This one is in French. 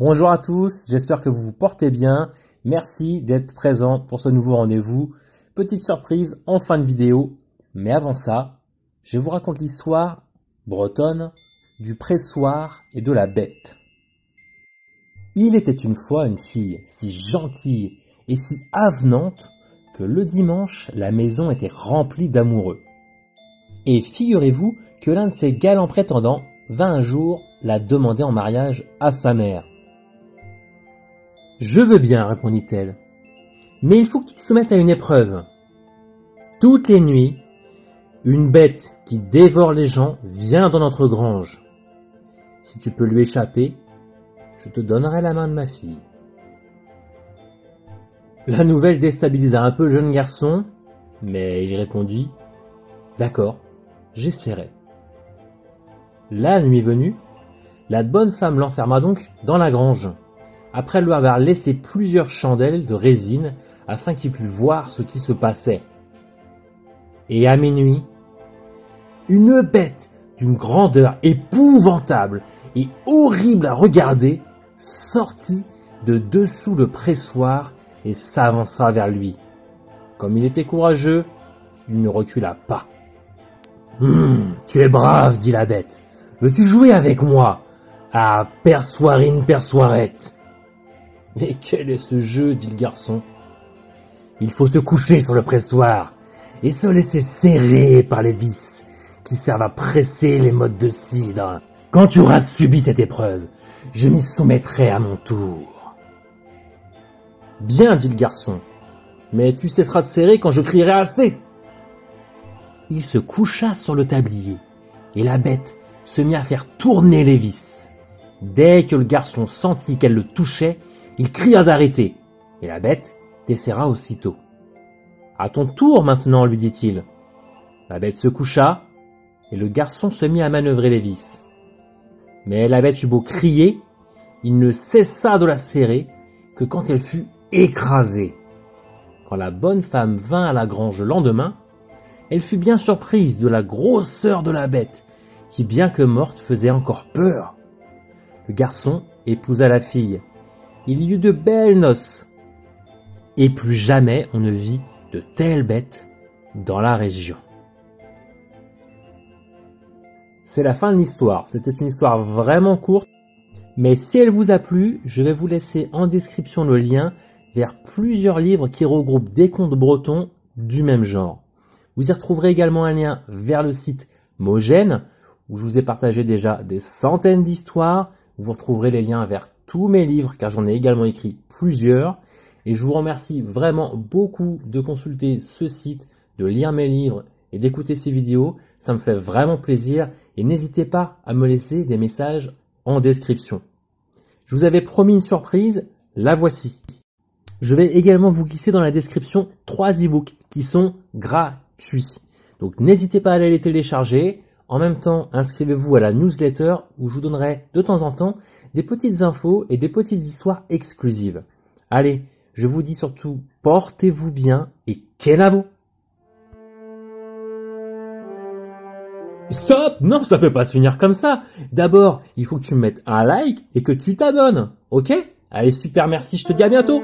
Bonjour à tous, j'espère que vous vous portez bien. Merci d'être présent pour ce nouveau rendez-vous. Petite surprise en fin de vidéo, mais avant ça, je vous raconte l'histoire bretonne du pressoir et de la bête. Il était une fois une fille si gentille et si avenante que le dimanche, la maison était remplie d'amoureux. Et figurez-vous que l'un de ses galants prétendants vint un jour la demander en mariage à sa mère. Je veux bien, répondit-elle. Mais il faut que tu te soumettes à une épreuve. Toutes les nuits, une bête qui dévore les gens vient dans notre grange. Si tu peux lui échapper, je te donnerai la main de ma fille. La nouvelle déstabilisa un peu le jeune garçon, mais il répondit D'accord, j'essaierai. La nuit venue, la bonne femme l'enferma donc dans la grange après lui avoir laissé plusieurs chandelles de résine afin qu'il pût voir ce qui se passait. Et à minuit, une bête d'une grandeur épouvantable et horrible à regarder sortit de dessous le pressoir et s'avança vers lui. Comme il était courageux, il ne recula pas. Hum, tu es brave, dit la bête. Veux-tu jouer avec moi Ah, persoirine, persoirette mais quel est ce jeu dit le garçon? Il faut se coucher sur le pressoir et se laisser serrer par les vis qui servent à presser les mottes de cidre. Quand tu auras subi cette épreuve, je m'y soumettrai à mon tour. Bien, dit le garçon, mais tu cesseras de serrer quand je crierai assez. Il se coucha sur le tablier, et la bête se mit à faire tourner les vis. Dès que le garçon sentit qu'elle le touchait, il cria d'arrêter, et la bête desserra aussitôt. À ton tour maintenant, lui dit-il. La bête se coucha, et le garçon se mit à manœuvrer les vis. Mais la bête eut beau crier, il ne cessa de la serrer que quand elle fut écrasée. Quand la bonne femme vint à la grange le lendemain, elle fut bien surprise de la grosseur de la bête, qui bien que morte faisait encore peur. Le garçon épousa la fille, il y eut de belles noces. Et plus jamais on ne vit de telles bêtes dans la région. C'est la fin de l'histoire. C'était une histoire vraiment courte. Mais si elle vous a plu, je vais vous laisser en description le lien vers plusieurs livres qui regroupent des contes bretons du même genre. Vous y retrouverez également un lien vers le site Mogène, où je vous ai partagé déjà des centaines d'histoires. Vous retrouverez les liens vers tous mes livres, car j'en ai également écrit plusieurs. Et je vous remercie vraiment beaucoup de consulter ce site, de lire mes livres et d'écouter ces vidéos. Ça me fait vraiment plaisir. Et n'hésitez pas à me laisser des messages en description. Je vous avais promis une surprise, la voici. Je vais également vous glisser dans la description trois e-books qui sont gratuits. Donc n'hésitez pas à aller les télécharger. En même temps, inscrivez-vous à la newsletter où je vous donnerai de temps en temps des petites infos et des petites histoires exclusives. Allez, je vous dis surtout, portez-vous bien et kenavo Stop Non, ça peut pas se finir comme ça. D'abord, il faut que tu me mettes un like et que tu t'abonnes. Ok? Allez, super, merci, je te dis à bientôt